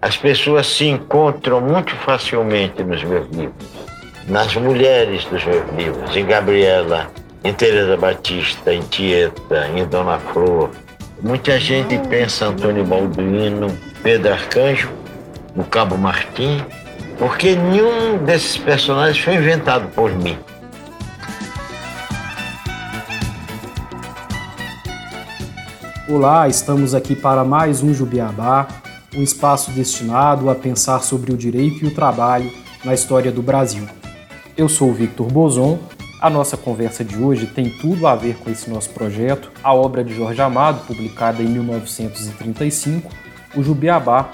As pessoas se encontram muito facilmente nos meus livros, nas mulheres dos meus livros, em Gabriela, em Teresa Batista, em Tieta, em Dona Flor. Muita gente pensa Antônio Balduino, Pedro Arcanjo, o Cabo Martim, porque nenhum desses personagens foi inventado por mim. Olá, estamos aqui para mais um Jubiabá, um espaço destinado a pensar sobre o direito e o trabalho na história do Brasil. Eu sou o Victor Bozon. A nossa conversa de hoje tem tudo a ver com esse nosso projeto, a obra de Jorge Amado, publicada em 1935, o Jubiabá.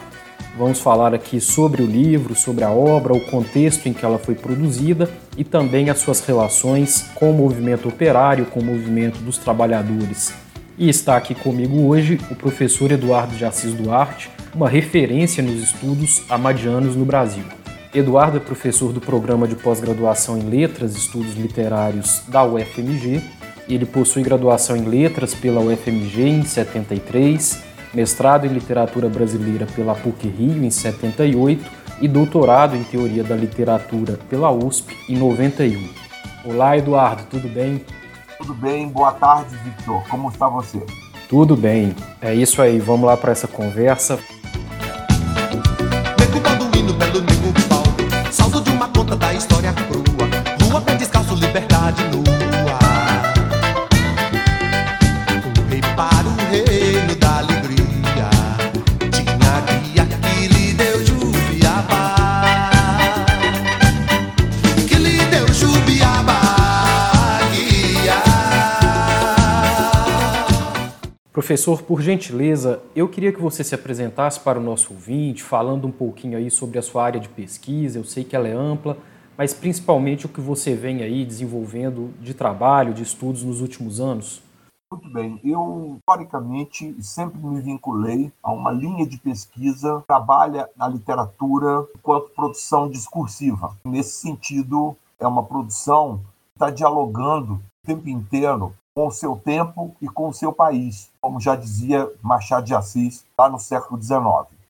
Vamos falar aqui sobre o livro, sobre a obra, o contexto em que ela foi produzida e também as suas relações com o movimento operário, com o movimento dos trabalhadores. E está aqui comigo hoje o professor Eduardo de Assis Duarte, uma referência nos estudos amadianos no Brasil. Eduardo é professor do programa de pós-graduação em Letras e Estudos Literários da UFMG. Ele possui graduação em Letras pela UFMG em 73, mestrado em Literatura Brasileira pela PUC-Rio em 78 e doutorado em Teoria da Literatura pela USP em 91. Olá, Eduardo, tudo bem? Tudo bem, boa tarde, Victor. Como está você? Tudo bem. É isso aí, vamos lá para essa conversa. Professor, por gentileza, eu queria que você se apresentasse para o nosso ouvinte, falando um pouquinho aí sobre a sua área de pesquisa. Eu sei que ela é ampla, mas principalmente o que você vem aí desenvolvendo de trabalho, de estudos nos últimos anos. Muito bem. Eu, historicamente, sempre me vinculei a uma linha de pesquisa que trabalha na literatura enquanto produção discursiva. Nesse sentido, é uma produção que está dialogando o tempo inteiro com o seu tempo e com o seu país, como já dizia Machado de Assis lá no século XIX.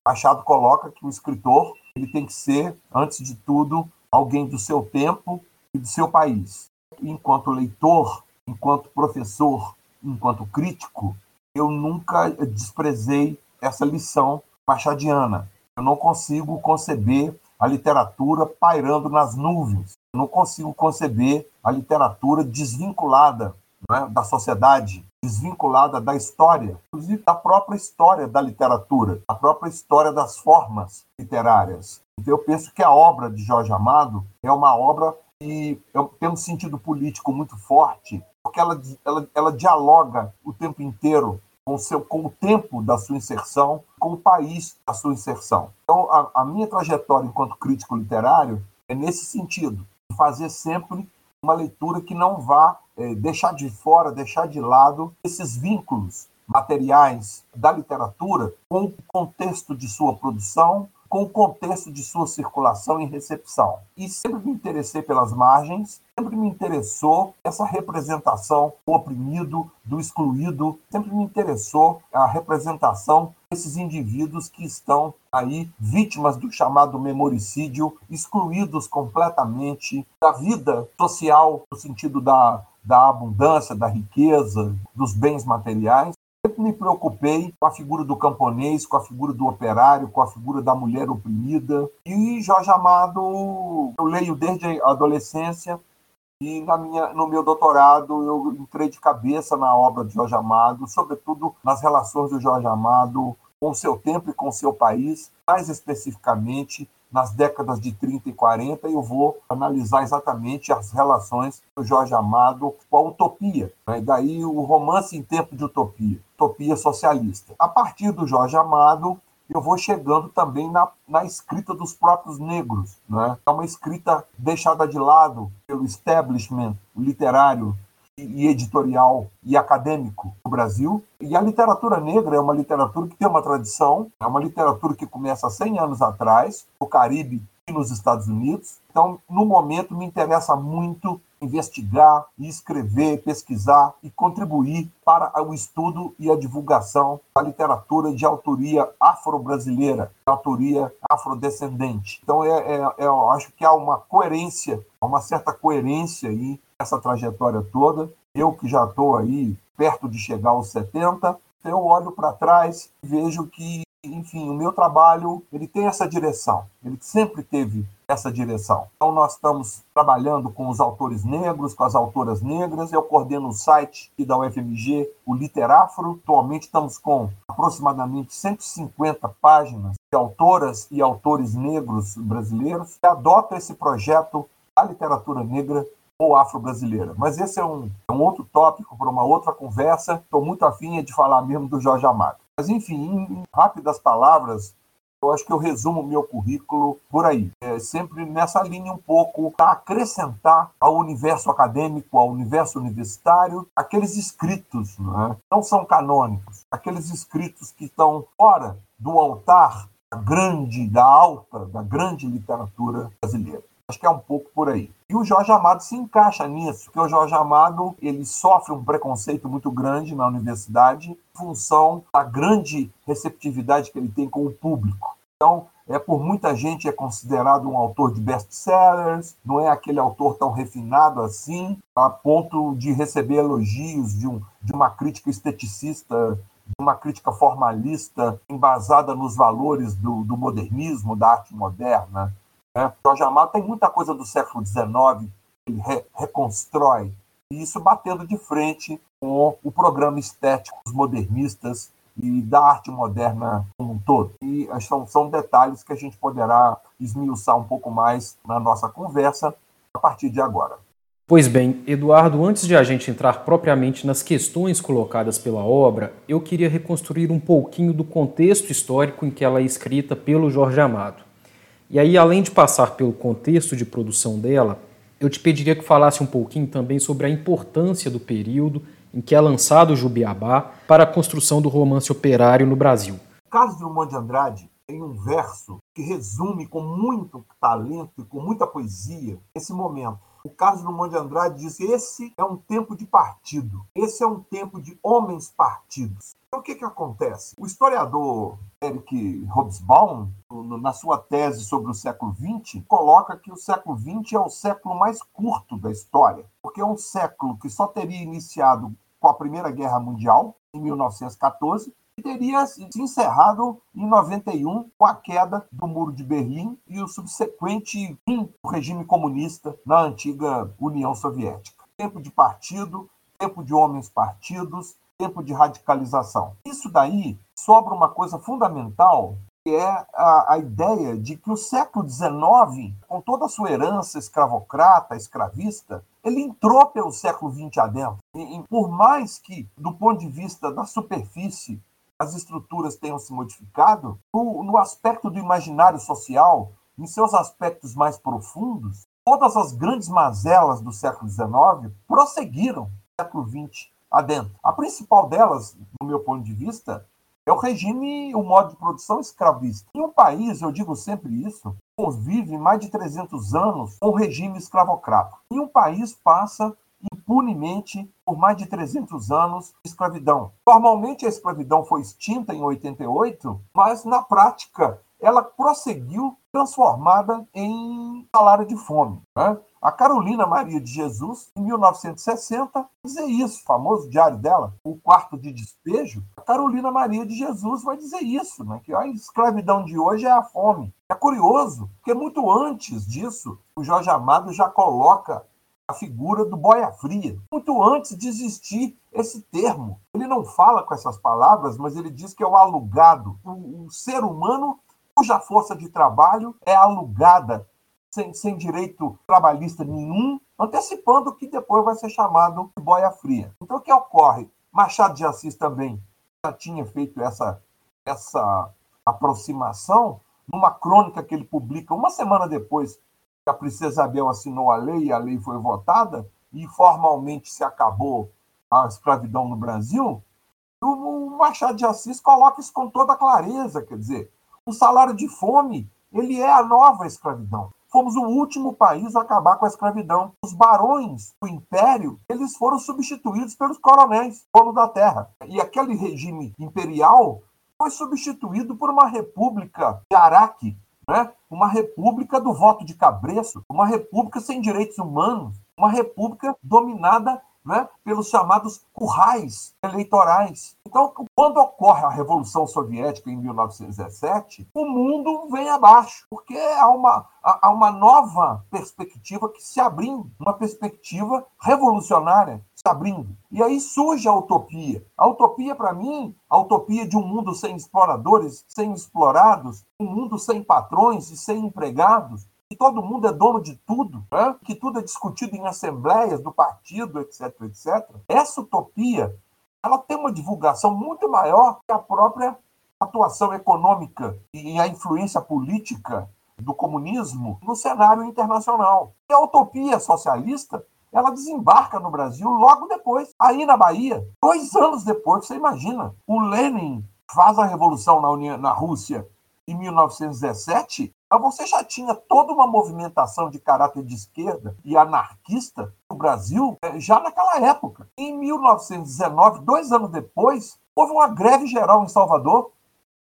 Machado coloca que o escritor ele tem que ser, antes de tudo, alguém do seu tempo e do seu país. Enquanto leitor, enquanto professor, enquanto crítico, eu nunca desprezei essa lição machadiana. Eu não consigo conceber a literatura pairando nas nuvens. Eu não consigo conceber a literatura desvinculada né, da sociedade, desvinculada da história, inclusive da própria história da literatura, da própria história das formas literárias. Então, eu penso que a obra de Jorge Amado é uma obra que tem um sentido político muito forte, porque ela, ela, ela dialoga o tempo inteiro com, seu, com o tempo da sua inserção, com o país da sua inserção. Então, a, a minha trajetória enquanto crítico literário é nesse sentido, fazer sempre uma leitura que não vá é, deixar de fora, deixar de lado esses vínculos materiais da literatura com o contexto de sua produção, com o contexto de sua circulação e recepção. E sempre me interessei pelas margens, sempre me interessou essa representação do oprimido, do excluído, sempre me interessou a representação desses indivíduos que estão aí vítimas do chamado memoricídio, excluídos completamente da vida social no sentido da da abundância, da riqueza, dos bens materiais, sempre me preocupei com a figura do camponês, com a figura do operário, com a figura da mulher oprimida. E Jorge Amado, eu leio desde a adolescência e na minha, no meu doutorado eu entrei de cabeça na obra de Jorge Amado, sobretudo nas relações do Jorge Amado com o seu tempo e com o seu país, mais especificamente nas décadas de 30 e 40, eu vou analisar exatamente as relações do Jorge Amado com a utopia. Né? Daí o romance em tempo de utopia, utopia socialista. A partir do Jorge Amado, eu vou chegando também na, na escrita dos próprios negros. Né? É uma escrita deixada de lado pelo establishment literário e editorial e acadêmico do Brasil. E a literatura negra é uma literatura que tem uma tradição, é uma literatura que começa há 100 anos atrás, no Caribe e nos Estados Unidos. Então, no momento, me interessa muito investigar, escrever, pesquisar e contribuir para o estudo e a divulgação da literatura de autoria afro-brasileira, autoria afrodescendente. Então, é, é, é, eu acho que há uma coerência, uma certa coerência aí nessa trajetória toda. Eu que já estou aí perto de chegar aos 70, eu olho para trás e vejo que enfim, o meu trabalho ele tem essa direção, ele sempre teve essa direção. Então nós estamos trabalhando com os autores negros, com as autoras negras, eu coordeno o site da UFMG, o Literafro, atualmente estamos com aproximadamente 150 páginas de autoras e autores negros brasileiros que adotam esse projeto da literatura negra ou afro-brasileira. Mas esse é um, é um outro tópico para uma outra conversa. Estou muito afim de falar mesmo do Jorge Amado. Mas, enfim, em rápidas palavras, eu acho que eu resumo o meu currículo por aí. É sempre nessa linha um pouco para acrescentar ao universo acadêmico, ao universo universitário, aqueles escritos, né? não são canônicos, aqueles escritos que estão fora do altar da grande, da alta, da grande literatura brasileira. Acho que é um pouco por aí. E o Jorge Amado se encaixa nisso, porque o Jorge Amado ele sofre um preconceito muito grande na universidade em função da grande receptividade que ele tem com o público. Então, é por muita gente é considerado um autor de best-sellers, não é aquele autor tão refinado assim, a ponto de receber elogios de, um, de uma crítica esteticista, de uma crítica formalista, embasada nos valores do, do modernismo, da arte moderna. Né? Jorge Amado tem muita coisa do século XIX, ele re reconstrói, e isso batendo de frente com o programa estético dos modernistas e da arte moderna como um todo. E são, são detalhes que a gente poderá esmiuçar um pouco mais na nossa conversa a partir de agora. Pois bem, Eduardo, antes de a gente entrar propriamente nas questões colocadas pela obra, eu queria reconstruir um pouquinho do contexto histórico em que ela é escrita pelo Jorge Amado. E aí, além de passar pelo contexto de produção dela, eu te pediria que falasse um pouquinho também sobre a importância do período em que é lançado o Jubiabá para a construção do romance operário no Brasil. Carlos Drummond de Andrade tem um verso que resume com muito talento e com muita poesia esse momento. O Carlos Drummond de Andrade diz que esse é um tempo de partido, esse é um tempo de homens partidos. Então, o que, que acontece? O historiador Eric Hobsbawm, na sua tese sobre o século XX, coloca que o século XX é o século mais curto da história, porque é um século que só teria iniciado com a Primeira Guerra Mundial, em 1914, e teria se encerrado em 91 com a queda do Muro de Berlim e o subsequente fim do regime comunista na antiga União Soviética. Tempo de partido, tempo de homens partidos, tempo de radicalização. Isso daí sobra uma coisa fundamental, que é a, a ideia de que o século XIX, com toda a sua herança escravocrata, escravista, ele entrou pelo século XX adentro. E, e por mais que, do ponto de vista da superfície, as estruturas tenham se modificado, no, no aspecto do imaginário social, em seus aspectos mais profundos, todas as grandes mazelas do século XIX prosseguiram no século XX adentro. A principal delas, do meu ponto de vista, é o regime, o modo de produção escravista. Em um país, eu digo sempre isso, convive mais de 300 anos com o regime escravocrata. E um país passa impunemente por mais de 300 anos de escravidão. Formalmente a escravidão foi extinta em 88, mas na prática ela prosseguiu transformada em salário de fome. Né? A Carolina Maria de Jesus, em 1960, dizer isso, famoso diário dela, o quarto de despejo. A Carolina Maria de Jesus vai dizer isso, né? que a escravidão de hoje é a fome. É curioso, porque muito antes disso, o Jorge Amado já coloca a figura do boia fria, muito antes de existir esse termo. Ele não fala com essas palavras, mas ele diz que é o alugado, o, o ser humano cuja força de trabalho é alugada sem, sem direito trabalhista nenhum, antecipando que depois vai ser chamado de boia fria. Então, o que ocorre? Machado de Assis também já tinha feito essa, essa aproximação numa crônica que ele publica uma semana depois a princesa Isabel assinou a lei a lei foi votada e formalmente se acabou a escravidão no Brasil, o Machado de Assis coloca isso com toda clareza, quer dizer, o salário de fome ele é a nova escravidão. fomos o último país a acabar com a escravidão. Os barões do império, eles foram substituídos pelos coronéis, donos da terra. E aquele regime imperial foi substituído por uma república de Araque, né? uma república do voto de cabreço, uma república sem direitos humanos, uma república dominada né, pelos chamados currais eleitorais. Então, quando ocorre a Revolução Soviética em 1917, o mundo vem abaixo, porque há uma, há uma nova perspectiva que se abrindo, uma perspectiva revolucionária se abrindo. E aí surge a utopia. A utopia, para mim, a utopia de um mundo sem exploradores, sem explorados, um mundo sem patrões e sem empregados, que todo mundo é dono de tudo, né? que tudo é discutido em assembleias do partido, etc, etc. Essa utopia, ela tem uma divulgação muito maior que a própria atuação econômica e a influência política do comunismo no cenário internacional. E a utopia socialista, ela desembarca no Brasil logo depois, aí na Bahia, dois anos depois, você imagina, o Lenin faz a revolução na, União, na Rússia em 1917, você já tinha toda uma movimentação de caráter de esquerda e anarquista no Brasil eh, já naquela época. Em 1919, dois anos depois, houve uma greve geral em Salvador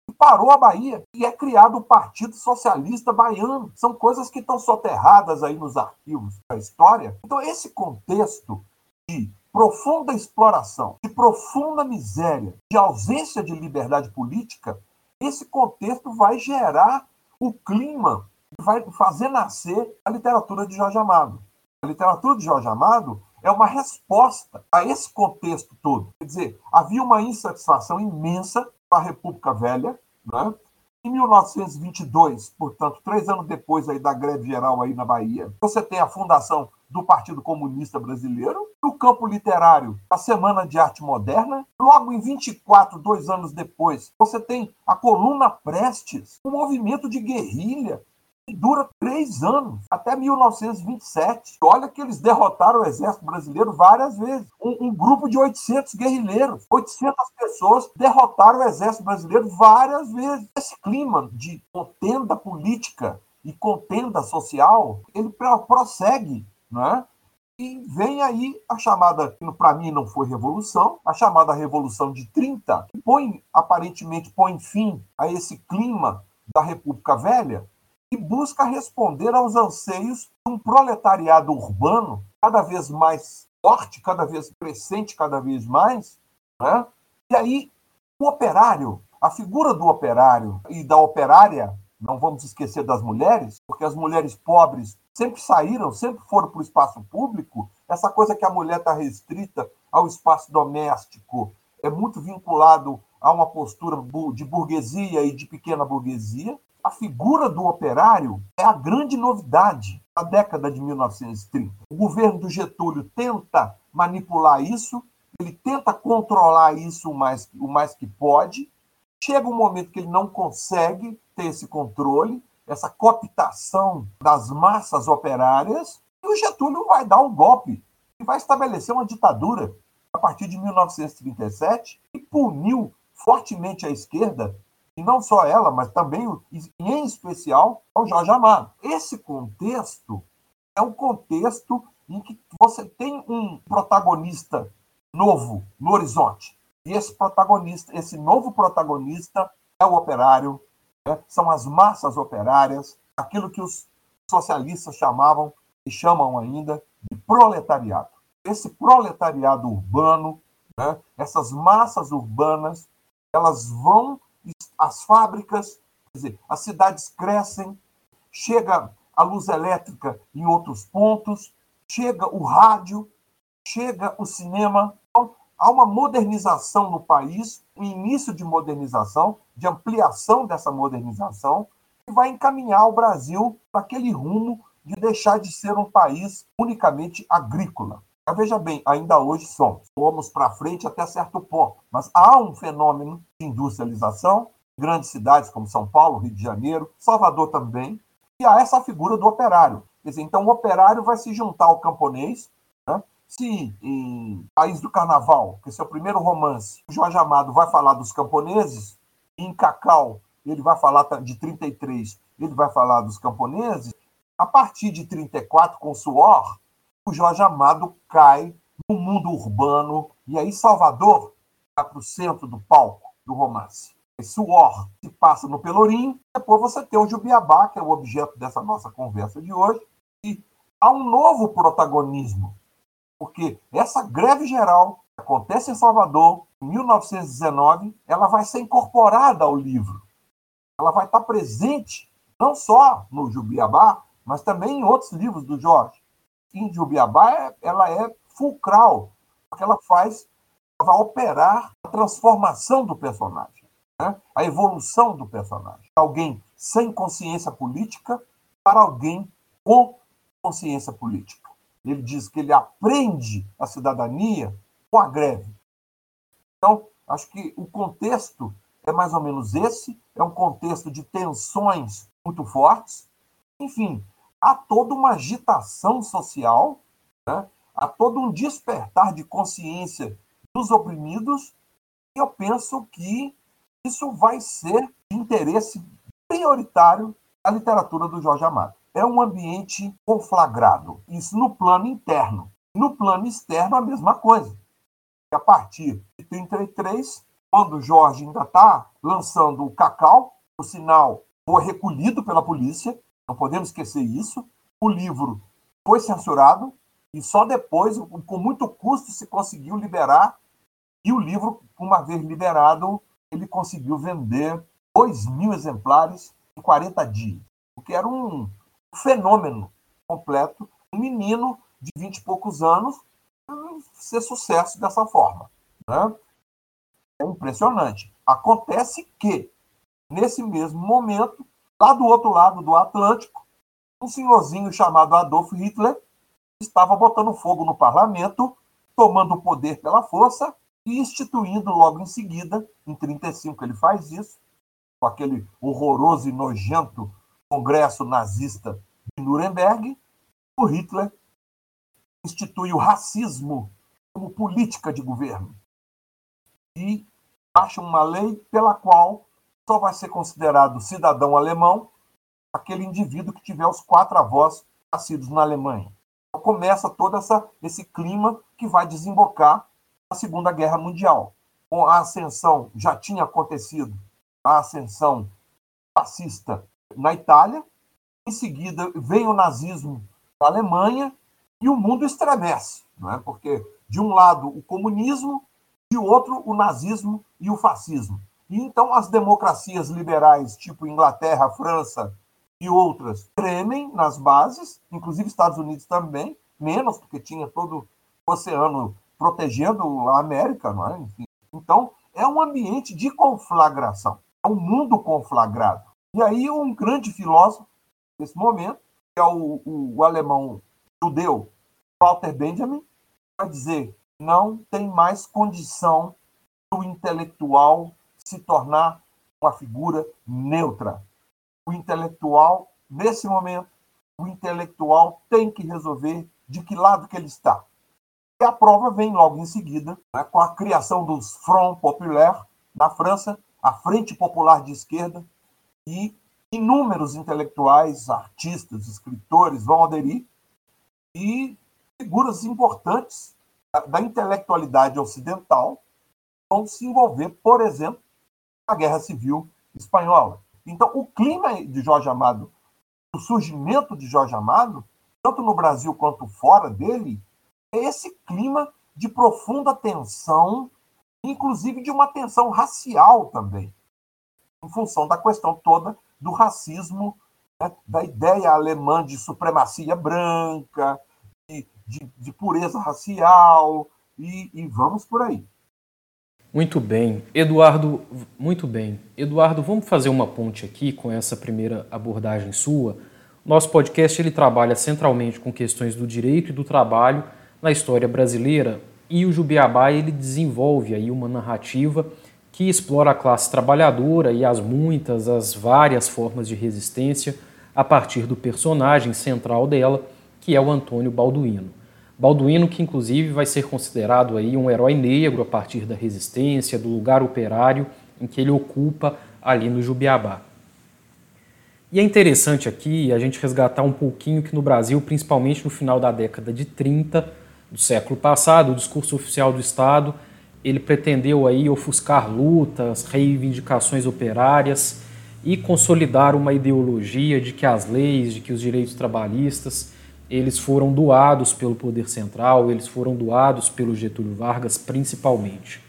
e parou a Bahia e é criado o Partido Socialista Baiano. São coisas que estão soterradas aí nos arquivos da história. Então, esse contexto de profunda exploração, de profunda miséria, de ausência de liberdade política, esse contexto vai gerar o clima vai fazer nascer a literatura de Jorge Amado. A literatura de Jorge Amado é uma resposta a esse contexto todo. Quer dizer, havia uma insatisfação imensa com a República Velha, né? Em 1922, portanto, três anos depois aí da greve geral aí na Bahia, você tem a fundação do Partido Comunista Brasileiro. No campo literário, a Semana de Arte Moderna. Logo em 24, dois anos depois, você tem a Coluna Prestes, um movimento de guerrilha que dura três anos, até 1927. Olha que eles derrotaram o exército brasileiro várias vezes. Um, um, grupo de 800 guerrilheiros, 800 pessoas derrotaram o exército brasileiro várias vezes. Esse clima de contenda política e contenda social, ele prossegue né? E vem aí a chamada, que para mim não foi revolução, a chamada Revolução de 30, que põe, aparentemente põe fim a esse clima da República Velha e busca responder aos anseios de um proletariado urbano cada vez mais forte, cada vez crescente, cada vez mais. Né? E aí, o operário, a figura do operário e da operária, não vamos esquecer das mulheres, porque as mulheres pobres sempre saíram, sempre foram para o espaço público, essa coisa que a mulher está restrita ao espaço doméstico é muito vinculado a uma postura de burguesia e de pequena burguesia. A figura do operário é a grande novidade da década de 1930. O governo do Getúlio tenta manipular isso, ele tenta controlar isso o mais, o mais que pode. Chega um momento que ele não consegue ter esse controle, essa cooptação das massas operárias, e o Getúlio vai dar um golpe e vai estabelecer uma ditadura a partir de 1937 e puniu fortemente a esquerda, e não só ela, mas também, em especial, o Jorge Amado. Esse contexto é um contexto em que você tem um protagonista novo no horizonte. E esse protagonista, esse novo protagonista é o operário? São as massas operárias, aquilo que os socialistas chamavam e chamam ainda de proletariado. Esse proletariado urbano, né? essas massas urbanas, elas vão, as fábricas, dizer, as cidades crescem, chega a luz elétrica em outros pontos, chega o rádio, chega o cinema. Então, há uma modernização no país, um início de modernização, de ampliação dessa modernização, que vai encaminhar o Brasil para aquele rumo de deixar de ser um país unicamente agrícola. Mas veja bem, ainda hoje somos. Vamos para frente até certo ponto. Mas há um fenômeno de industrialização, grandes cidades como São Paulo, Rio de Janeiro, Salvador também, e há essa figura do operário. Quer dizer, então o operário vai se juntar ao camponês, né? Se em País do Carnaval, que é seu primeiro romance, Jorge Amado vai falar dos camponeses, em Cacau ele vai falar de 33, ele vai falar dos camponeses, A partir de 34, com Suor, o Jorge Amado cai no mundo urbano, e aí Salvador vai para o centro do palco do romance. Suor se passa no Pelourinho, depois você tem o Jubiabá, que é o objeto dessa nossa conversa de hoje, e há um novo protagonismo, porque essa greve geral acontece em Salvador, em 1919, ela vai ser incorporada ao livro. Ela vai estar presente não só no Jubiabá, mas também em outros livros do Jorge. Em Jubiabá, ela é fulcral, porque ela faz, vai operar a transformação do personagem, né? a evolução do personagem. Alguém sem consciência política para alguém com consciência política. Ele diz que ele aprende a cidadania com a greve. Então, acho que o contexto é mais ou menos esse, é um contexto de tensões muito fortes. Enfim, há toda uma agitação social, né? há todo um despertar de consciência dos oprimidos, e eu penso que isso vai ser de interesse prioritário da literatura do Jorge Amado. É um ambiente conflagrado, isso no plano interno. No plano externo, a mesma coisa. A partir de 33, quando Jorge ainda está lançando o Cacau, o sinal foi recolhido pela polícia, não podemos esquecer isso. O livro foi censurado e só depois, com muito custo, se conseguiu liberar. E o livro, uma vez liberado, ele conseguiu vender 2 mil exemplares em 40 dias, o que era um fenômeno completo. Um menino de 20 e poucos anos ser sucesso dessa forma. Né? É impressionante. Acontece que Nesse mesmo momento, lá do outro lado do Atlântico, um senhorzinho chamado Adolf Hitler estava botando fogo no parlamento, tomando o poder pela força e instituindo logo em seguida, em 35 ele faz isso, com aquele horroroso e nojento congresso nazista de Nuremberg, o Hitler institui o racismo como política de governo e acha uma lei pela qual só vai ser considerado cidadão alemão aquele indivíduo que tiver os quatro avós nascidos na Alemanha. Então começa todo essa, esse clima que vai desembocar na Segunda Guerra Mundial. Com a ascensão, já tinha acontecido a ascensão fascista na Itália, em seguida vem o nazismo na Alemanha e o mundo estremece, não é? porque de um lado o comunismo, de outro o nazismo e o fascismo. E então as democracias liberais, tipo Inglaterra, França e outras, tremem nas bases, inclusive Estados Unidos também, menos porque tinha todo o oceano protegendo a América, não é? Enfim. Então, é um ambiente de conflagração, é um mundo conflagrado. E aí um grande filósofo nesse momento, que é o, o, o alemão judeu Walter Benjamin, vai dizer não tem mais condição do intelectual se tornar uma figura neutra. O intelectual, nesse momento, o intelectual tem que resolver de que lado que ele está. E a prova vem logo em seguida, né, com a criação dos Front Populaire na França, a Frente Popular de Esquerda, e inúmeros intelectuais, artistas, escritores vão aderir, e figuras importantes da intelectualidade ocidental vão se envolver, por exemplo, a Guerra Civil Espanhola. Então, o clima de Jorge Amado, o surgimento de Jorge Amado, tanto no Brasil quanto fora dele, é esse clima de profunda tensão, inclusive de uma tensão racial também, em função da questão toda do racismo, né, da ideia alemã de supremacia branca, de, de, pureza racial, e, e vamos por aí. Muito bem. Eduardo, muito bem. Eduardo, vamos fazer uma ponte aqui com essa primeira abordagem sua. Nosso podcast ele trabalha centralmente com questões do direito e do trabalho na história brasileira e o Jubiabá ele desenvolve aí uma narrativa que explora a classe trabalhadora e as muitas, as várias formas de resistência a partir do personagem central dela, que é o Antônio Balduino. Balduino, que inclusive vai ser considerado aí um herói negro a partir da resistência, do lugar operário em que ele ocupa ali no Jubiabá. E é interessante aqui a gente resgatar um pouquinho que no Brasil, principalmente no final da década de 30 do século passado, o discurso oficial do Estado, ele pretendeu aí ofuscar lutas, reivindicações operárias e consolidar uma ideologia de que as leis, de que os direitos trabalhistas, eles foram doados pelo poder central, eles foram doados pelo Getúlio Vargas principalmente.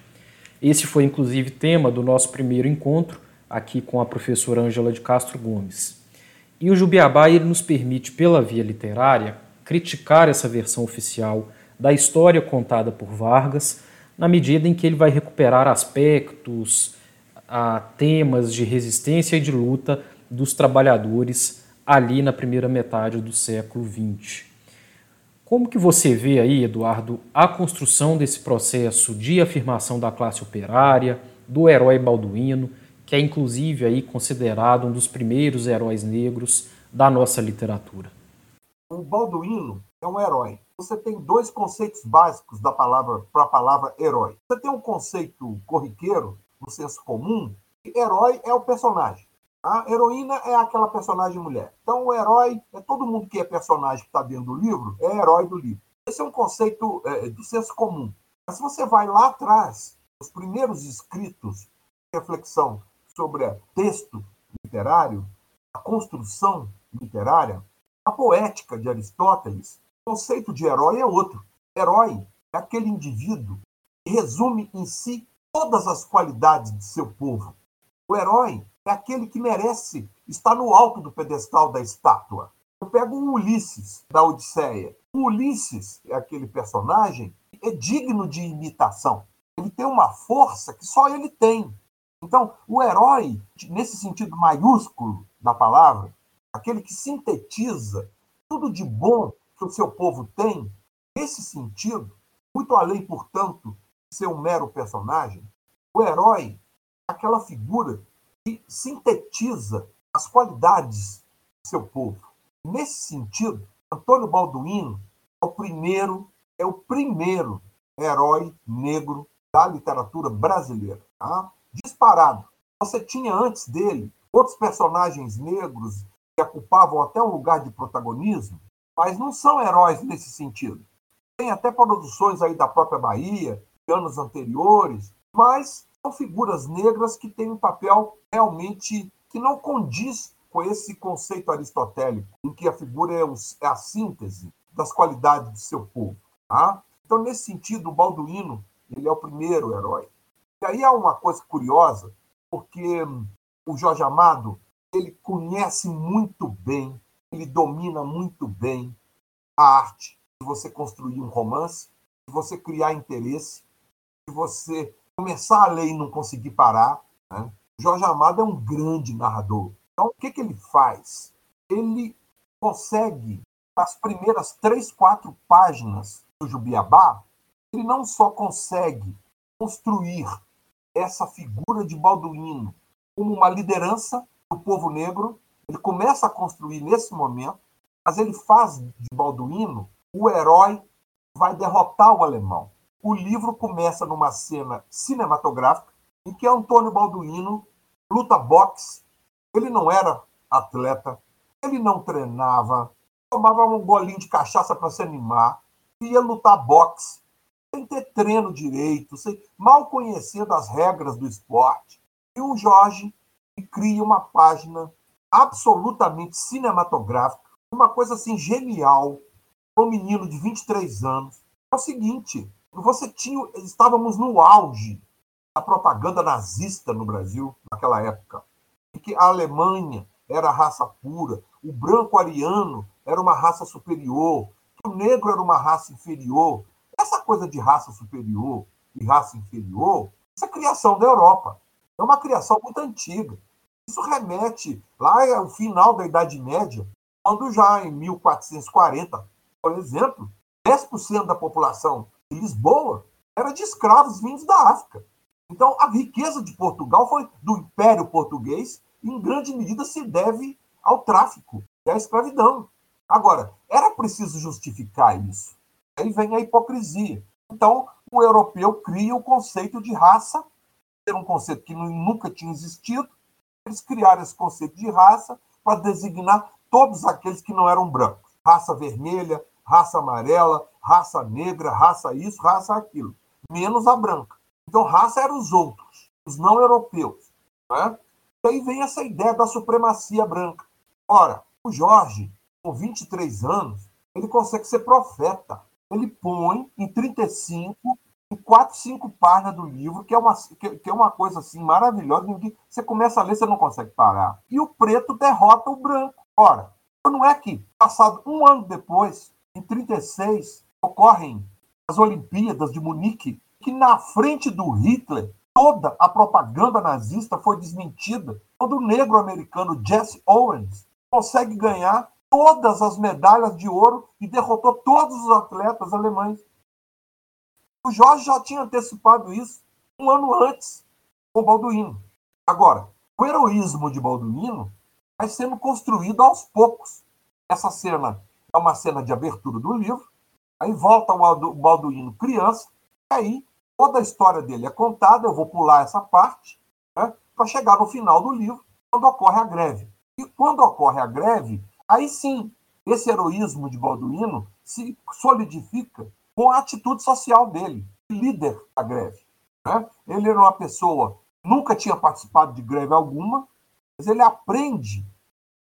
Esse foi inclusive tema do nosso primeiro encontro aqui com a professora Ângela de Castro Gomes. E o Jubiabá ele nos permite pela via literária criticar essa versão oficial da história contada por Vargas, na medida em que ele vai recuperar aspectos, a temas de resistência e de luta dos trabalhadores ali na primeira metade do século XX. Como que você vê aí, Eduardo, a construção desse processo de afirmação da classe operária, do herói balduíno, que é inclusive aí considerado um dos primeiros heróis negros da nossa literatura? O balduíno é um herói. Você tem dois conceitos básicos da palavra para a palavra herói. Você tem um conceito corriqueiro no senso comum, herói é o personagem. A heroína é aquela personagem mulher. Então, o herói é todo mundo que é personagem que está dentro do livro, é herói do livro. Esse é um conceito é, do senso comum. Mas se você vai lá atrás, os primeiros escritos, reflexão sobre texto literário, a construção literária, a poética de Aristóteles, o conceito de herói é outro. Herói é aquele indivíduo que resume em si todas as qualidades de seu povo. O herói é aquele que merece estar no alto do pedestal da estátua. Eu pego o Ulisses, da Odisseia. O Ulisses é aquele personagem é digno de imitação. Ele tem uma força que só ele tem. Então, o herói, nesse sentido maiúsculo da palavra, aquele que sintetiza tudo de bom que o seu povo tem, nesse sentido, muito além, portanto, ser um mero personagem. O herói é aquela figura que sintetiza as qualidades do seu povo. Nesse sentido, Antônio Balduino é o primeiro, é o primeiro herói negro da literatura brasileira. Tá? Disparado. Você tinha antes dele outros personagens negros que ocupavam até um lugar de protagonismo, mas não são heróis nesse sentido. Tem até produções aí da própria Bahia, anos anteriores, mas são figuras negras que têm um papel realmente que não condiz com esse conceito aristotélico, em que a figura é, é a síntese das qualidades do seu povo. Tá? Então, nesse sentido, o Balduíno ele é o primeiro herói. E aí há uma coisa curiosa, porque o Jorge Amado ele conhece muito bem, ele domina muito bem a arte de você construir um romance, de você criar interesse, se você começar a ler e não conseguir parar, né? Jorge Amado é um grande narrador. Então, o que, que ele faz? Ele consegue, nas primeiras três, quatro páginas do Jubiabá, ele não só consegue construir essa figura de Balduíno como uma liderança do povo negro, ele começa a construir nesse momento, mas ele faz de Balduíno o herói que vai derrotar o alemão o livro começa numa cena cinematográfica em que Antônio Balduino luta boxe. Ele não era atleta, ele não treinava, tomava um golinho de cachaça para se animar, ia lutar boxe, sem ter treino direito, sem, mal conhecendo as regras do esporte. E o Jorge cria uma página absolutamente cinematográfica, uma coisa assim genial, para um menino de 23 anos. É o seguinte, você tinha, estávamos no auge da propaganda nazista no Brasil naquela época, em que a Alemanha era raça pura, o branco ariano era uma raça superior, que o negro era uma raça inferior. Essa coisa de raça superior e raça inferior, isso é criação da Europa. É uma criação muito antiga. Isso remete lá ao final da Idade Média, quando já em 1440, por exemplo, 10% da população Lisboa era de escravos vindos da África. Então, a riqueza de Portugal foi do Império Português e, em grande medida, se deve ao tráfico e à escravidão. Agora, era preciso justificar isso. Aí vem a hipocrisia. Então, o europeu cria o conceito de raça, era um conceito que nunca tinha existido. Eles criaram esse conceito de raça para designar todos aqueles que não eram brancos. Raça vermelha, raça amarela, raça negra, raça isso, raça aquilo. Menos a branca. Então, raça eram os outros, os não europeus. Né? E aí vem essa ideia da supremacia branca. Ora, o Jorge, com 23 anos, ele consegue ser profeta. Ele põe em 35, em 4, 5 páginas do livro, que é uma, que, é uma coisa assim maravilhosa, que você começa a ler, você não consegue parar. E o preto derrota o branco. Ora, não é que, passado um ano depois, em 36, ocorrem as Olimpíadas de Munique, que na frente do Hitler, toda a propaganda nazista foi desmentida, quando o negro americano Jesse Owens consegue ganhar todas as medalhas de ouro e derrotou todos os atletas alemães. O Jorge já tinha antecipado isso um ano antes com Balduino. Agora, o heroísmo de Balduino vai sendo construído aos poucos. Essa cena é uma cena de abertura do livro, aí volta o Balduino criança, e aí toda a história dele é contada, eu vou pular essa parte, né, para chegar no final do livro, quando ocorre a greve. E quando ocorre a greve, aí sim, esse heroísmo de Balduino se solidifica com a atitude social dele, líder da greve. Né? Ele era uma pessoa, nunca tinha participado de greve alguma, mas ele aprende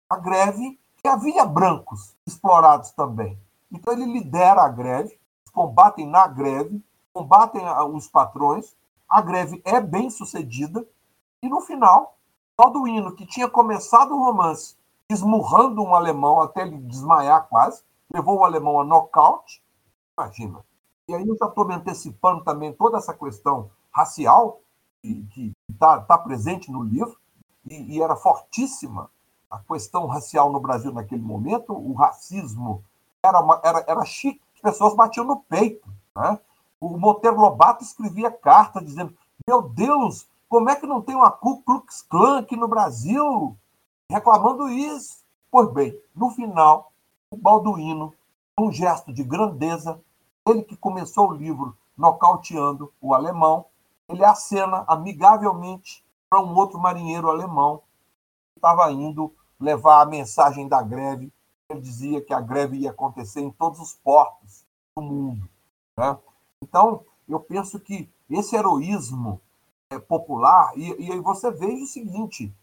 a greve que havia brancos explorados também. Então ele lidera a greve, combatem na greve, combatem os patrões, a greve é bem sucedida, e no final, Balduino, que tinha começado o romance esmurrando um alemão até ele desmaiar quase, levou o alemão a nocaute, imagina. E aí eu já estou me antecipando também toda essa questão racial que está tá presente no livro, e, e era fortíssima a questão racial no Brasil naquele momento, o racismo era, era, era chique, as pessoas batiam no peito. Né? O Monteiro Lobato escrevia carta dizendo: Meu Deus, como é que não tem uma Ku Klux Klan aqui no Brasil? Reclamando isso. Pois bem, no final, o Balduino, um gesto de grandeza, ele que começou o livro nocauteando o alemão, ele acena amigavelmente para um outro marinheiro alemão que estava indo levar a mensagem da greve. Dizia que a greve ia acontecer em todos os portos do mundo. Né? Então, eu penso que esse heroísmo é, popular, e, e aí você vê o seguinte: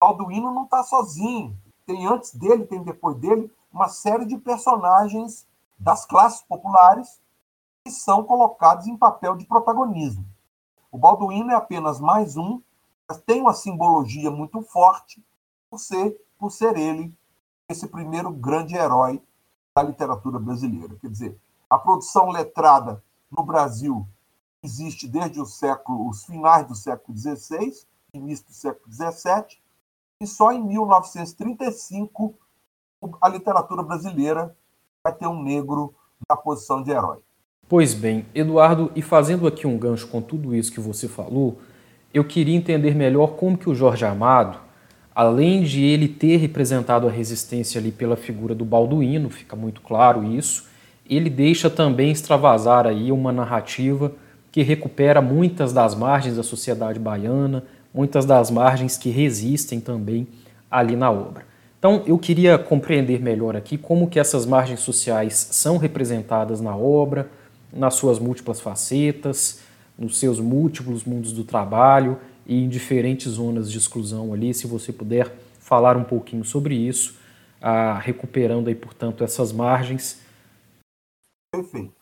Balduino não está sozinho. Tem antes dele, tem depois dele, uma série de personagens das classes populares que são colocados em papel de protagonismo. O Balduino é apenas mais um, mas tem uma simbologia muito forte por ser, por ser ele esse primeiro grande herói da literatura brasileira. Quer dizer, a produção letrada no Brasil existe desde o século, os finais do século XVI, início do século XVII, e só em 1935 a literatura brasileira vai ter um negro na posição de herói. Pois bem, Eduardo, e fazendo aqui um gancho com tudo isso que você falou, eu queria entender melhor como que o Jorge Amado, além de ele ter representado a resistência ali pela figura do Balduíno, fica muito claro isso, ele deixa também extravasar aí uma narrativa que recupera muitas das margens da sociedade baiana, muitas das margens que resistem também ali na obra. Então, eu queria compreender melhor aqui como que essas margens sociais são representadas na obra, nas suas múltiplas facetas, nos seus múltiplos mundos do trabalho e em diferentes zonas de exclusão ali, se você puder falar um pouquinho sobre isso, ah, recuperando aí, portanto, essas margens Perfeito.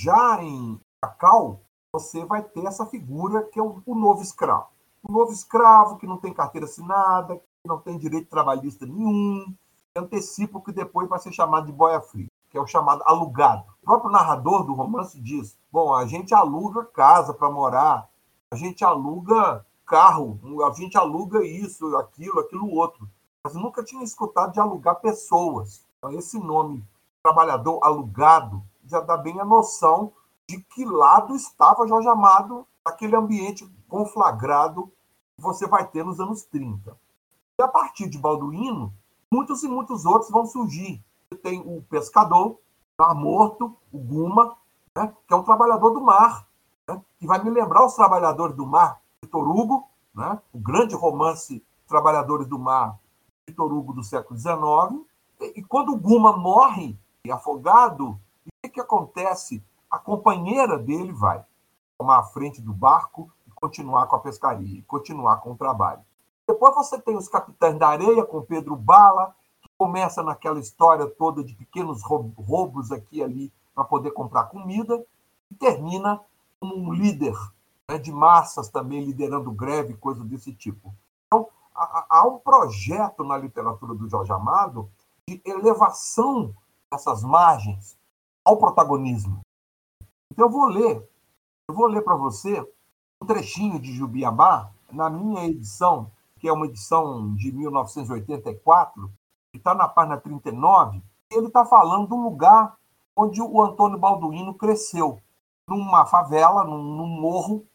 Já em Cacau, você vai ter essa figura que é o, o novo escravo. O novo escravo que não tem carteira assinada, que não tem direito trabalhista nenhum, antecipa o que depois vai ser chamado de boia fria, que é o chamado alugado. O próprio narrador do romance diz: bom, a gente aluga casa para morar, a gente aluga carro, a gente aluga isso, aquilo, aquilo outro. Mas nunca tinha escutado de alugar pessoas. Então, esse nome, trabalhador alugado, já dá bem a noção de que lado estava Jorge Amado naquele ambiente conflagrado que você vai ter nos anos 30. E a partir de Balduino, muitos e muitos outros vão surgir. Tem o pescador, Mar Morto, o Guma, né, que é um trabalhador do mar, né, que vai me lembrar os trabalhadores do mar, Vitor Hugo, né, o grande romance Trabalhadores do Mar Vitor Hugo do século XIX. E quando o Guma morre, afogado, o que, que acontece? A companheira dele vai tomar a frente do barco e continuar com a pescaria, continuar com o trabalho. Depois você tem os capitães da areia, com Pedro Bala, que começa naquela história toda de pequenos roubos aqui e ali para poder comprar comida, e termina como um líder né, de massas também liderando greve, coisa desse tipo. Então, há, um projeto na literatura do Jorge Amado de elevação dessas margens ao protagonismo. Então, eu vou ler, eu vou ler para você um trechinho de Jubiabá, na minha edição, que é uma edição de 1984, que está na página 39, e ele está falando do lugar onde o Antônio Balduino cresceu, numa favela, num, num morro,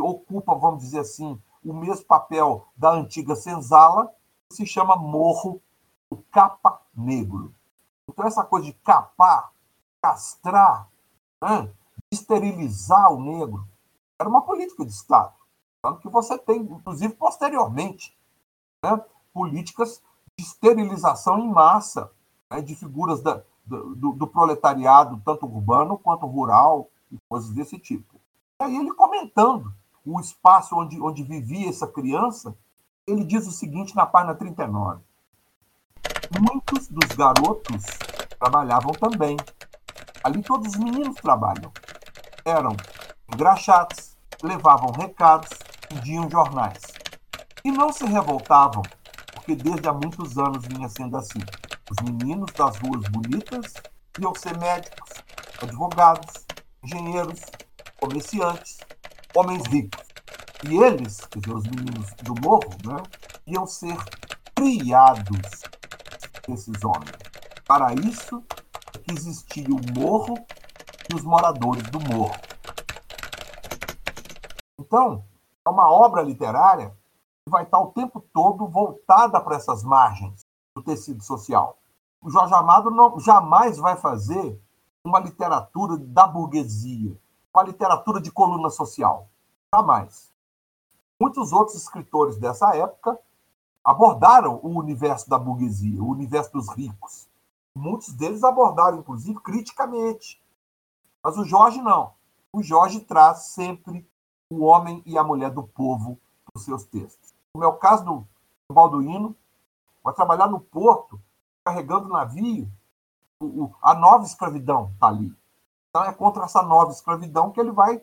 ocupa, vamos dizer assim, o mesmo papel da antiga senzala, se chama Morro do Capa Negro. Então, essa coisa de capar, castrar, né, esterilizar o negro, era uma política de Estado. Tanto que você tem, inclusive posteriormente, né, políticas de esterilização em massa né, de figuras da, do, do, proletariado, tanto urbano quanto rural, e coisas desse tipo. E aí ele comentando o espaço onde, onde vivia essa criança, ele diz o seguinte na página 39. Muitos dos garotos trabalhavam também. Ali todos os meninos trabalham. Eram engraxados, levavam recados, pediam jornais. E não se revoltavam, porque desde há muitos anos vinha sendo assim. Os meninos das ruas bonitas iam ser médicos, advogados, engenheiros, comerciantes, homens ricos. E eles, quer dizer, os meninos do morro, né, iam ser criados esses homens. Para isso existia o morro e os moradores do morro. Então, é uma obra literária que vai estar o tempo todo voltada para essas margens do tecido social. O Jorge Amado não, jamais vai fazer uma literatura da burguesia, uma literatura de coluna social. Jamais. Muitos outros escritores dessa época abordaram o universo da burguesia, o universo dos ricos. Muitos deles abordaram, inclusive, criticamente. Mas o Jorge não. O Jorge traz sempre o homem e a mulher do povo nos seus textos. No meu caso do Balduino, vai trabalhar no porto, carregando navio, o, a nova escravidão está ali. Então é contra essa nova escravidão que ele vai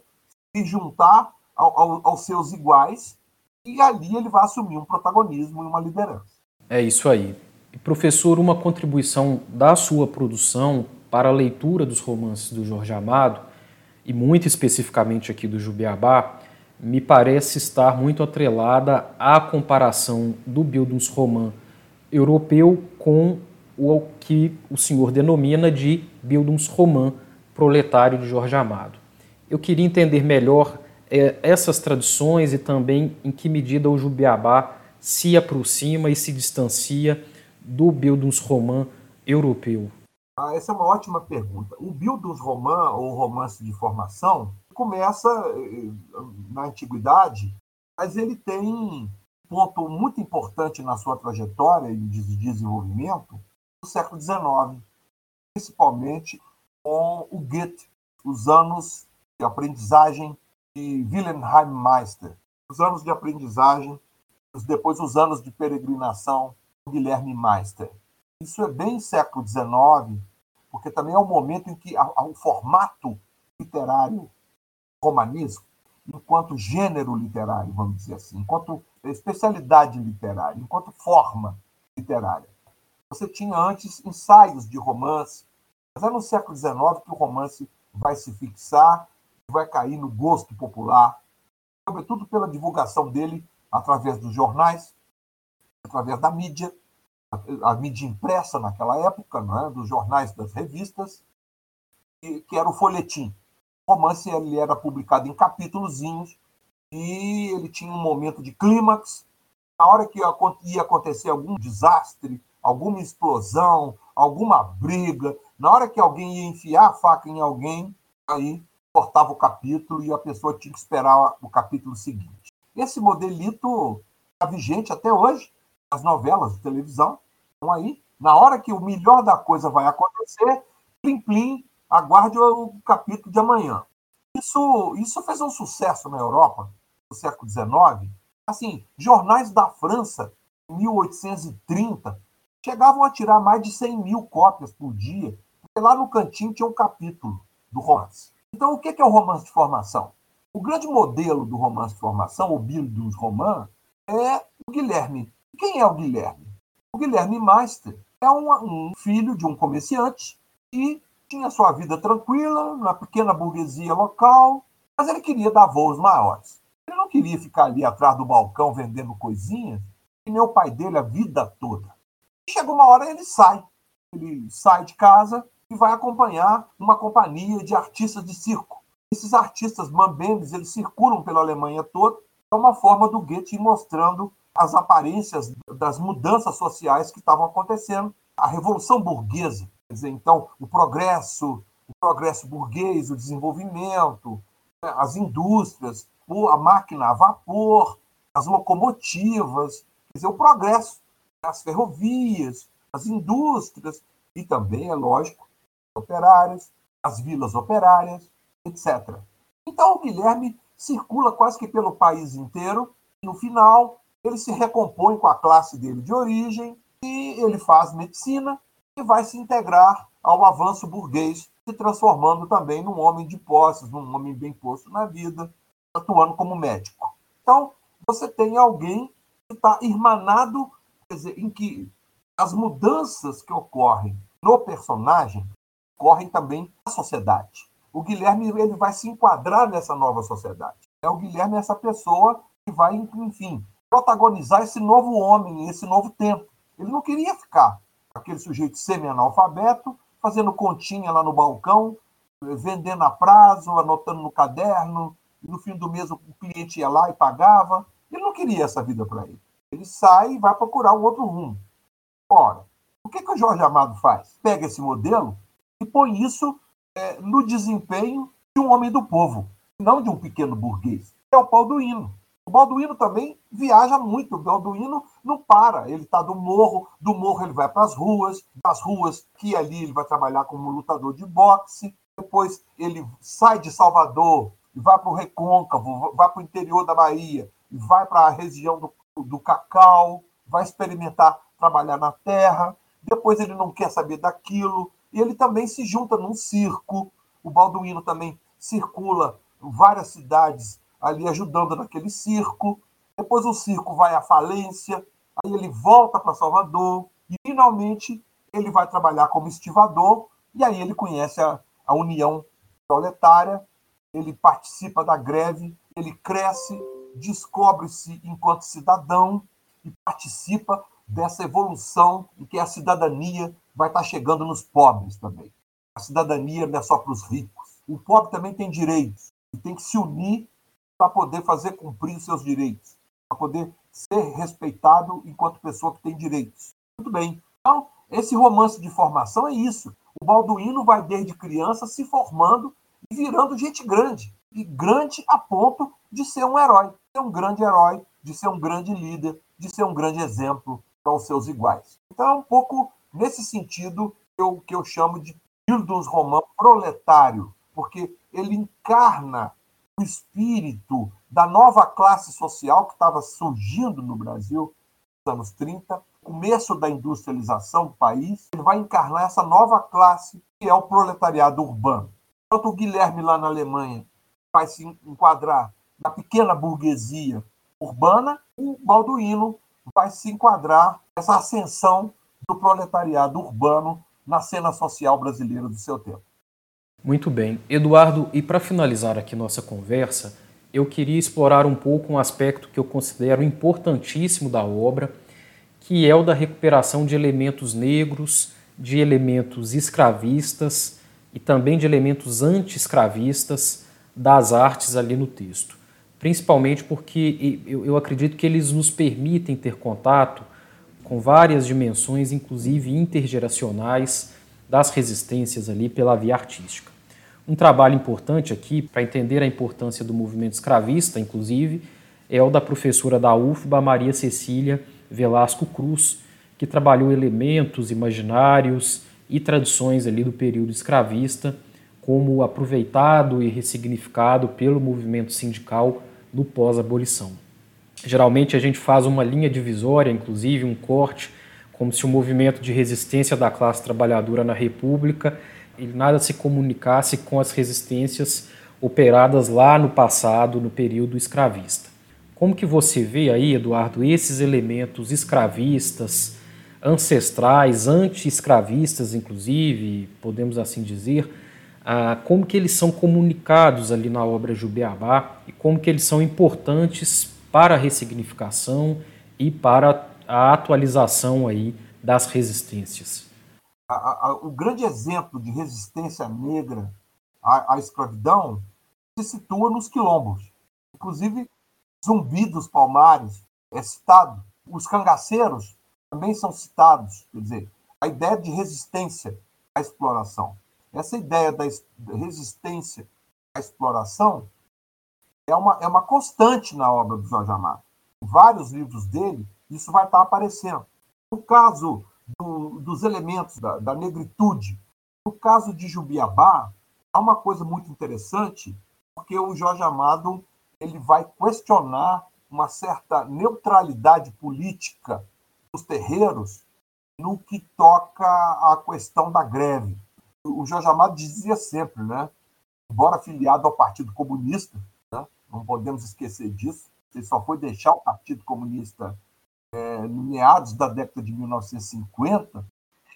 se juntar ao, ao, aos seus iguais e ali ele vai assumir um protagonismo e uma liderança. É isso aí. Professor, uma contribuição da sua produção para a leitura dos romances do Jorge Amado, e muito especificamente aqui do Jubiabá, me parece estar muito atrelada à comparação do Bildungsroman europeu com o que o senhor denomina de Bildungsroman proletário de Jorge Amado. Eu queria entender melhor é, essas tradições e também em que medida o Jubiabá se aproxima e se distancia do Bildungsroman europeu. Ah, essa é uma ótima pergunta. O Bildungsroman, ou romance de formação, começa eh, na antiguidade, mas ele tem um ponto muito importante na sua trajetória de desenvolvimento, do século XIX, principalmente com o Goethe, os anos de aprendizagem de Wilhelm Meister, os anos de aprendizagem, depois os anos de peregrinação de Guilherme Meister. Isso é bem século XIX, porque também é o momento em que o formato literário romanesco, enquanto gênero literário, vamos dizer assim, enquanto especialidade literária, enquanto forma literária. Você tinha antes ensaios de romance, mas é no século XIX que o romance vai se fixar, vai cair no gosto popular, sobretudo pela divulgação dele através dos jornais, através da mídia, a, mídia impressa naquela época, é? dos jornais, das revistas, que era o folhetim. O romance ele era publicado em capítulozinhos e ele tinha um momento de clímax. Na hora que ia acontecer algum desastre, alguma explosão, alguma briga, na hora que alguém ia enfiar a faca em alguém, aí cortava o capítulo e a pessoa tinha que esperar o capítulo seguinte. Esse modelito está vigente até hoje as novelas de televisão estão aí. Na hora que o melhor da coisa vai acontecer, plim plim, aguarde o capítulo de amanhã. Isso, isso fez um sucesso na Europa no século XIX. Assim, jornais da França, em 1830, chegavam a tirar mais de 100 mil cópias por dia, lá no cantinho tinha um capítulo do romance. Então, o que é o romance de formação? O grande modelo do romance de formação, o dos Roman, é o Guilherme. Quem é o Guilherme? O Guilherme Meister é um, um filho de um comerciante que tinha sua vida tranquila na pequena burguesia local, mas ele queria dar voos maiores. Ele não queria ficar ali atrás do balcão vendendo coisinhas, e nem o pai dele a vida toda. E chegou uma hora ele sai. Ele sai de casa e vai acompanhar uma companhia de artistas de circo. Esses artistas mambendes, eles circulam pela Alemanha toda. É uma forma do Goethe mostrando as aparências das mudanças sociais que estavam acontecendo. A revolução burguesa, quer dizer, então, o progresso, o progresso burguês, o desenvolvimento, né, as indústrias, a máquina a vapor, as locomotivas, quer dizer, o progresso, as ferrovias, as indústrias e também, é lógico, operários, as vilas operárias, etc. Então o Guilherme circula quase que pelo país inteiro e no final ele se recompõe com a classe dele de origem e ele faz medicina e vai se integrar ao avanço burguês, se transformando também num homem de posses, num homem bem posto na vida, atuando como médico. Então, você tem alguém que está irmanado, quer dizer, em que as mudanças que ocorrem no personagem ocorrem também na sociedade. O Guilherme ele vai se enquadrar nessa nova sociedade. É o Guilherme essa pessoa que vai, enfim, protagonizar esse novo homem, esse novo tempo. Ele não queria ficar aquele sujeito semi-analfabeto, fazendo continha lá no balcão, vendendo a prazo, anotando no caderno, e no fim do mês o cliente ia lá e pagava. Ele não queria essa vida para ele. Ele sai e vai procurar um outro rumo. Ora, o que, que o Jorge Amado faz? Pega esse modelo põe isso é, no desempenho de um homem do povo, não de um pequeno burguês. É o Balduino. O Balduino também viaja muito. O Balduino não para. Ele está do morro, do morro ele vai para as ruas, das ruas que ali ele vai trabalhar como lutador de boxe. Depois ele sai de Salvador e vai para o Recôncavo, vai para o interior da Bahia, e vai para a região do, do cacau, vai experimentar trabalhar na terra. Depois ele não quer saber daquilo, e ele também se junta num circo. O Balduino também circula várias cidades ali ajudando naquele circo. Depois o circo vai à falência, aí ele volta para Salvador e finalmente ele vai trabalhar como estivador e aí ele conhece a, a União Proletária, ele participa da greve, ele cresce, descobre-se enquanto cidadão e participa dessa evolução em que a cidadania vai estar chegando nos pobres também. A cidadania não é só para os ricos. O pobre também tem direitos e tem que se unir para poder fazer cumprir os seus direitos, para poder ser respeitado enquanto pessoa que tem direitos. Muito bem. Então, esse romance de formação é isso. O Balduino vai desde criança se formando e virando gente grande. E grande a ponto de ser um herói, de ser um grande herói, de ser um grande líder, de ser um grande exemplo para os seus iguais. Então, é um pouco nesse sentido eu, que eu chamo de Bildungsroman romano proletário, porque ele encarna o espírito da nova classe social que estava surgindo no Brasil nos anos 30, começo da industrialização do país, ele vai encarnar essa nova classe que é o proletariado urbano. Enquanto o Guilherme lá na Alemanha vai se enquadrar na pequena burguesia urbana, o Balduino vai se enquadrar nessa ascensão do proletariado urbano na cena social brasileira do seu tempo. Muito bem. Eduardo, e para finalizar aqui nossa conversa, eu queria explorar um pouco um aspecto que eu considero importantíssimo da obra, que é o da recuperação de elementos negros, de elementos escravistas e também de elementos anti-escravistas das artes ali no texto. Principalmente porque eu acredito que eles nos permitem ter contato com várias dimensões, inclusive intergeracionais, das resistências ali pela via artística. Um trabalho importante aqui para entender a importância do movimento escravista, inclusive, é o da professora da UFBA, Maria Cecília Velasco Cruz, que trabalhou elementos imaginários e tradições ali do período escravista como aproveitado e ressignificado pelo movimento sindical no pós-abolição. Geralmente a gente faz uma linha divisória, inclusive um corte, como se o movimento de resistência da classe trabalhadora na República ele nada se comunicasse com as resistências operadas lá no passado, no período escravista. Como que você vê aí, Eduardo, esses elementos escravistas, ancestrais, anti-escravistas, inclusive, podemos assim dizer, ah, como que eles são comunicados ali na obra Jubiabá e como que eles são importantes para a ressignificação e para a atualização aí das resistências. A, a, o grande exemplo de resistência negra à, à, escravidão se situa nos quilombos. Inclusive, Zumbi dos Palmares é citado. Os cangaceiros também são citados. Quer dizer, a ideia de resistência à exploração. Essa ideia da resistência à exploração é uma, é uma constante na obra do Jorge Amado. Em vários livros dele, isso vai estar aparecendo. No caso do, dos elementos da, da, negritude, no caso de Jubiabá, há uma coisa muito interessante, porque o Jorge Amado ele vai questionar uma certa neutralidade política dos terreiros no que toca à questão da greve o Jorge Amado dizia sempre, né? Embora afiliado ao Partido Comunista, né? não podemos esquecer disso, ele só foi deixar o Partido Comunista é, meados da década de 1950.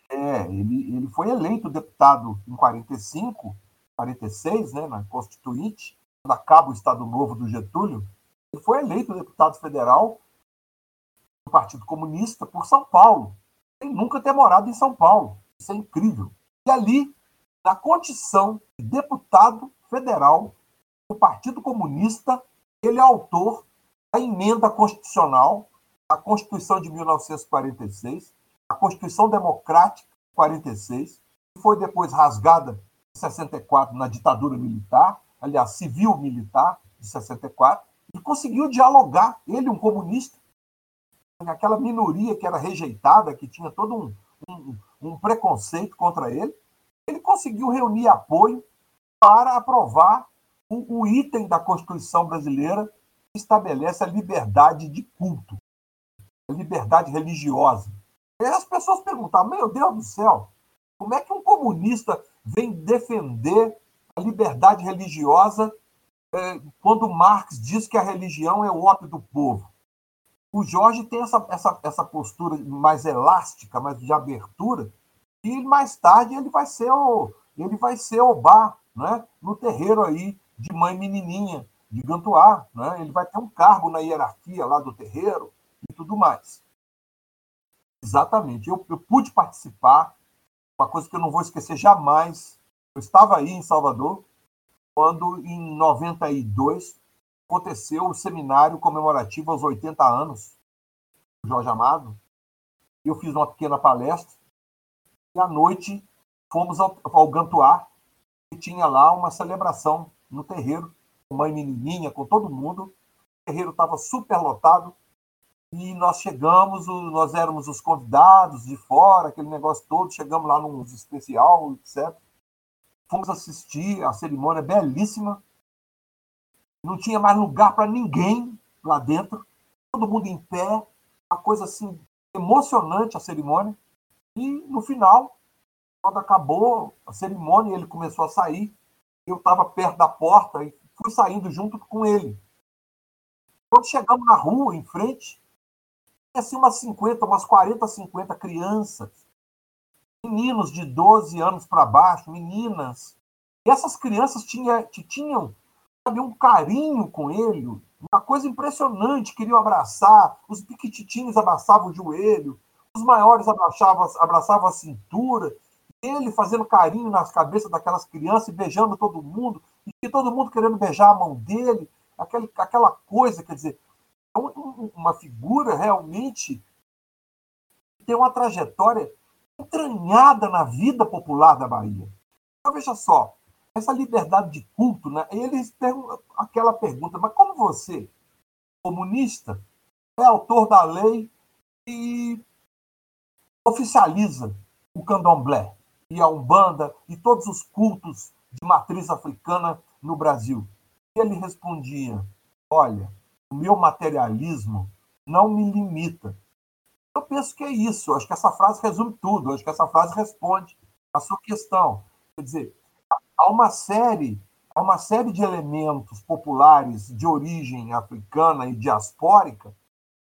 É, ele, ele foi eleito deputado em 45, 46, né, na Constituinte, quando acaba o Estado Novo do Getúlio. Ele foi eleito deputado federal do Partido Comunista por São Paulo, sem nunca ter morado em São Paulo. Isso é incrível. E ali na condição de deputado federal do Partido Comunista, ele é autor da emenda constitucional à Constituição de 1946, a Constituição Democrática de 46, que foi depois rasgada em 64 na ditadura militar, aliás, civil-militar de 64, e conseguiu dialogar, ele, um comunista, aquela minoria que era rejeitada, que tinha todo um, um, um preconceito contra ele, ele conseguiu reunir apoio para aprovar o, o item da Constituição brasileira que estabelece a liberdade de culto, a liberdade religiosa. E as pessoas perguntavam: meu Deus do céu, como é que um comunista vem defender a liberdade religiosa é, quando Marx diz que a religião é o ópio do povo? O Jorge tem essa, essa, essa postura mais elástica, mais de abertura, e mais tarde ele vai ser o ele vai ser o bar, né? No terreiro aí de mãe menininha de Gantuá, né? Ele vai ter um cargo na hierarquia lá do terreiro e tudo mais. Exatamente. Eu, eu pude participar, uma coisa que eu não vou esquecer jamais. Eu estava aí em Salvador quando em 92 aconteceu o seminário comemorativo aos 80 anos do Jorge Amado. Eu fiz uma pequena palestra e à noite fomos ao, ao Gantuá, e tinha lá uma celebração no terreiro, com mãe menininha, com todo mundo. O terreiro estava super lotado. E nós chegamos, nós éramos os convidados de fora, aquele negócio todo. Chegamos lá num especial, etc. Fomos assistir a cerimônia belíssima. Não tinha mais lugar para ninguém lá dentro. Todo mundo em pé. Uma coisa assim, emocionante a cerimônia. E no final, quando acabou a cerimônia, ele começou a sair. Eu estava perto da porta e fui saindo junto com ele. Quando chegamos na rua, em frente, tinha assim umas 50, umas 40, 50 crianças. Meninos de 12 anos para baixo, meninas. E essas crianças tinha, tinham sabe, um carinho com ele, uma coisa impressionante, queriam abraçar, os piquititinhos abraçavam o joelho, os maiores abraçavam, abraçavam a cintura, ele fazendo carinho nas cabeças daquelas crianças e beijando todo mundo, e todo mundo querendo beijar a mão dele, aquele, aquela coisa, quer dizer, é uma figura realmente que tem uma trajetória entranhada na vida popular da Bahia. Então, veja só, essa liberdade de culto, né? eles perguntam aquela pergunta, mas como você, comunista, é autor da lei e oficializa o candomblé e a umbanda e todos os cultos de matriz africana no Brasil. Ele respondia: Olha, o meu materialismo não me limita. Eu penso que é isso. Acho que essa frase resume tudo. Acho que essa frase responde a sua questão. Quer dizer, há uma série, há uma série de elementos populares de origem africana e diaspórica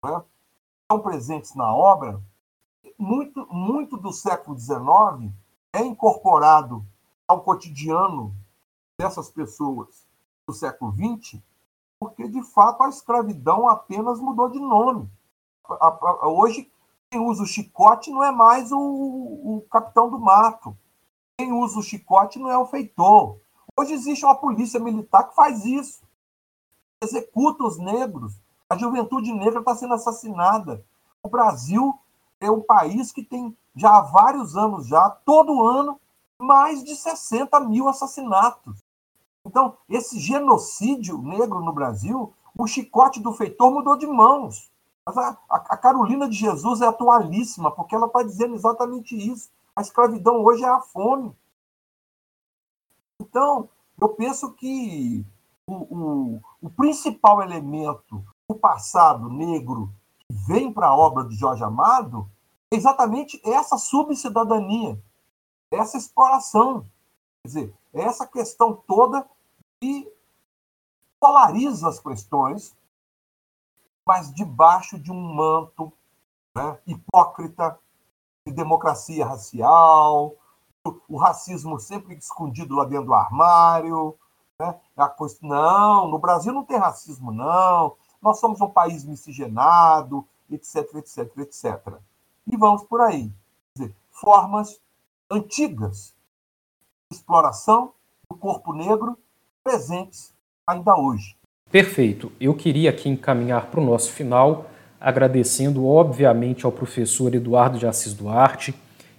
né, que estão presentes na obra. Muito, muito do século XIX é incorporado ao cotidiano dessas pessoas do século XX, porque de fato a escravidão apenas mudou de nome. Hoje, quem usa o chicote não é mais o, o capitão do mato. Quem usa o chicote não é o feitor. Hoje existe uma polícia militar que faz isso. Executa os negros. A juventude negra está sendo assassinada. O Brasil é um país que tem já há vários anos já, todo ano, mais de 60 mil assassinatos. Então, esse genocídio negro no Brasil, o chicote do feitor mudou de mãos. Mas a, a Carolina de Jesus é atualíssima, porque ela está dizendo exatamente isso. A escravidão hoje é a fome. Então, eu penso que o, o, o principal elemento do passado negro vem para a obra de Jorge Amado é exatamente essa subcidadania, essa exploração. Quer dizer, essa questão toda que polariza as questões, mas debaixo de um manto né, hipócrita de democracia racial, o racismo sempre escondido lá dentro do armário. Né? A coisa, não, no Brasil não tem racismo, não. Nós somos um país miscigenado, etc, etc, etc. E vamos por aí. Dizer, formas antigas de exploração do corpo negro presentes ainda hoje. Perfeito. Eu queria aqui encaminhar para o nosso final, agradecendo obviamente ao professor Eduardo de Assis Duarte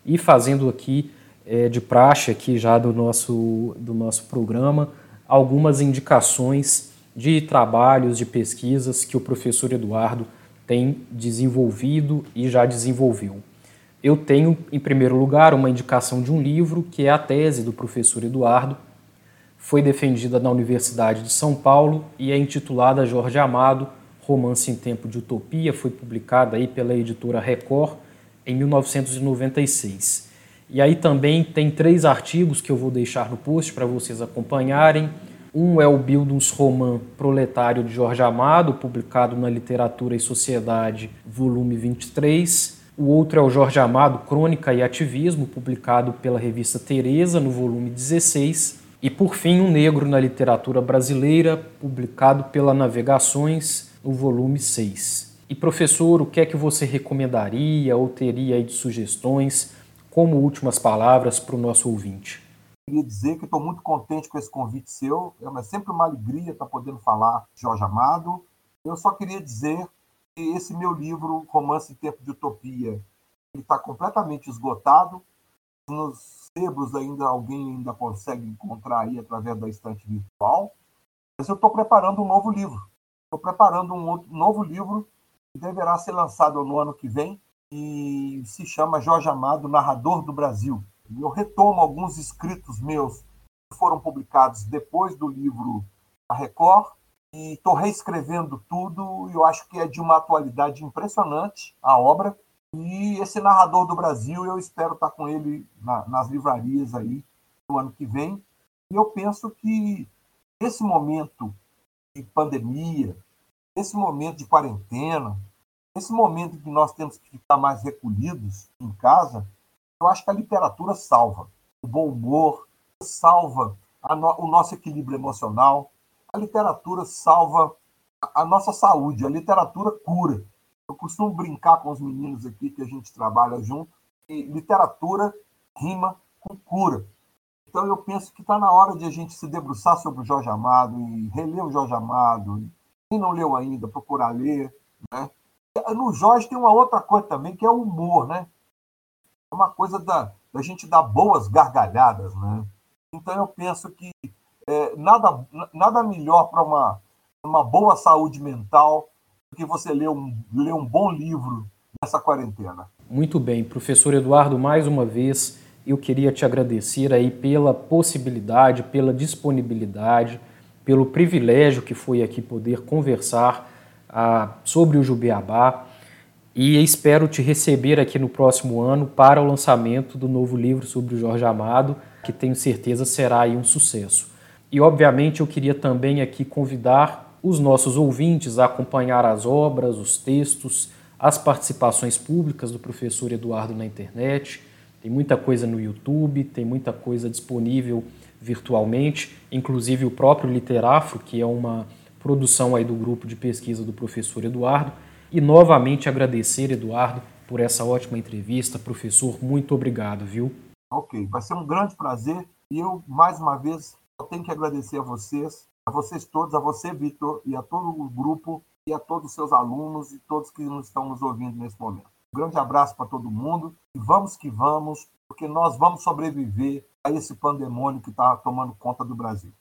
e fazendo aqui é, de praxe aqui já do nosso, do nosso programa algumas indicações de trabalhos, de pesquisas que o professor Eduardo tem desenvolvido e já desenvolveu. Eu tenho, em primeiro lugar, uma indicação de um livro, que é a tese do professor Eduardo, foi defendida na Universidade de São Paulo e é intitulada Jorge Amado, Romance em Tempo de Utopia, foi publicada aí pela editora Record em 1996. E aí também tem três artigos que eu vou deixar no post para vocês acompanharem. Um é o Bildungsroman Proletário de Jorge Amado, publicado na Literatura e Sociedade, volume 23. O outro é o Jorge Amado, Crônica e Ativismo, publicado pela revista Teresa, no volume 16. E por fim, Um Negro na Literatura Brasileira, publicado pela Navegações, no volume 6. E professor, o que é que você recomendaria ou teria aí de sugestões como últimas palavras para o nosso ouvinte? Queria dizer que estou muito contente com esse convite seu. É sempre uma alegria estar podendo falar de Jorge Amado. Eu só queria dizer que esse meu livro, Romance em Tempo de Utopia, está completamente esgotado. Nos sebos ainda alguém ainda consegue encontrar aí através da estante virtual. Mas eu estou preparando um novo livro. Estou preparando um outro, novo livro que deverá ser lançado no ano que vem e se chama Jorge Amado, Narrador do Brasil eu retomo alguns escritos meus que foram publicados depois do livro A Record e estou reescrevendo tudo eu acho que é de uma atualidade impressionante a obra. E esse narrador do Brasil, eu espero estar com ele na, nas livrarias aí no ano que vem. E eu penso que esse momento de pandemia, esse momento de quarentena, esse momento que nós temos que ficar mais recolhidos em casa, eu acho que a literatura salva o bom humor, salva no, o nosso equilíbrio emocional, a literatura salva a nossa saúde, a literatura cura. Eu costumo brincar com os meninos aqui que a gente trabalha junto, e literatura rima com cura. Então eu penso que está na hora de a gente se debruçar sobre o Jorge Amado e reler o Jorge Amado. Quem não leu ainda, procurar ler. Né? No Jorge tem uma outra coisa também, que é o humor, né? É uma coisa da, da gente dar boas gargalhadas, né? Então eu penso que é, nada, nada melhor para uma, uma boa saúde mental do que você ler um, ler um bom livro nessa quarentena. Muito bem, professor Eduardo, mais uma vez eu queria te agradecer aí pela possibilidade, pela disponibilidade, pelo privilégio que foi aqui poder conversar ah, sobre o Jubiabá e espero te receber aqui no próximo ano para o lançamento do novo livro sobre o Jorge Amado, que tenho certeza será um sucesso. E obviamente eu queria também aqui convidar os nossos ouvintes a acompanhar as obras, os textos, as participações públicas do professor Eduardo na internet. Tem muita coisa no YouTube, tem muita coisa disponível virtualmente, inclusive o próprio Literafro, que é uma produção aí do grupo de pesquisa do professor Eduardo. E novamente agradecer, Eduardo, por essa ótima entrevista. Professor, muito obrigado, viu? Ok, vai ser um grande prazer. E eu, mais uma vez, tenho que agradecer a vocês, a vocês todos, a você, Vitor, e a todo o grupo, e a todos os seus alunos e todos que estão nos ouvindo nesse momento. Um grande abraço para todo mundo e vamos que vamos, porque nós vamos sobreviver a esse pandemônio que está tomando conta do Brasil.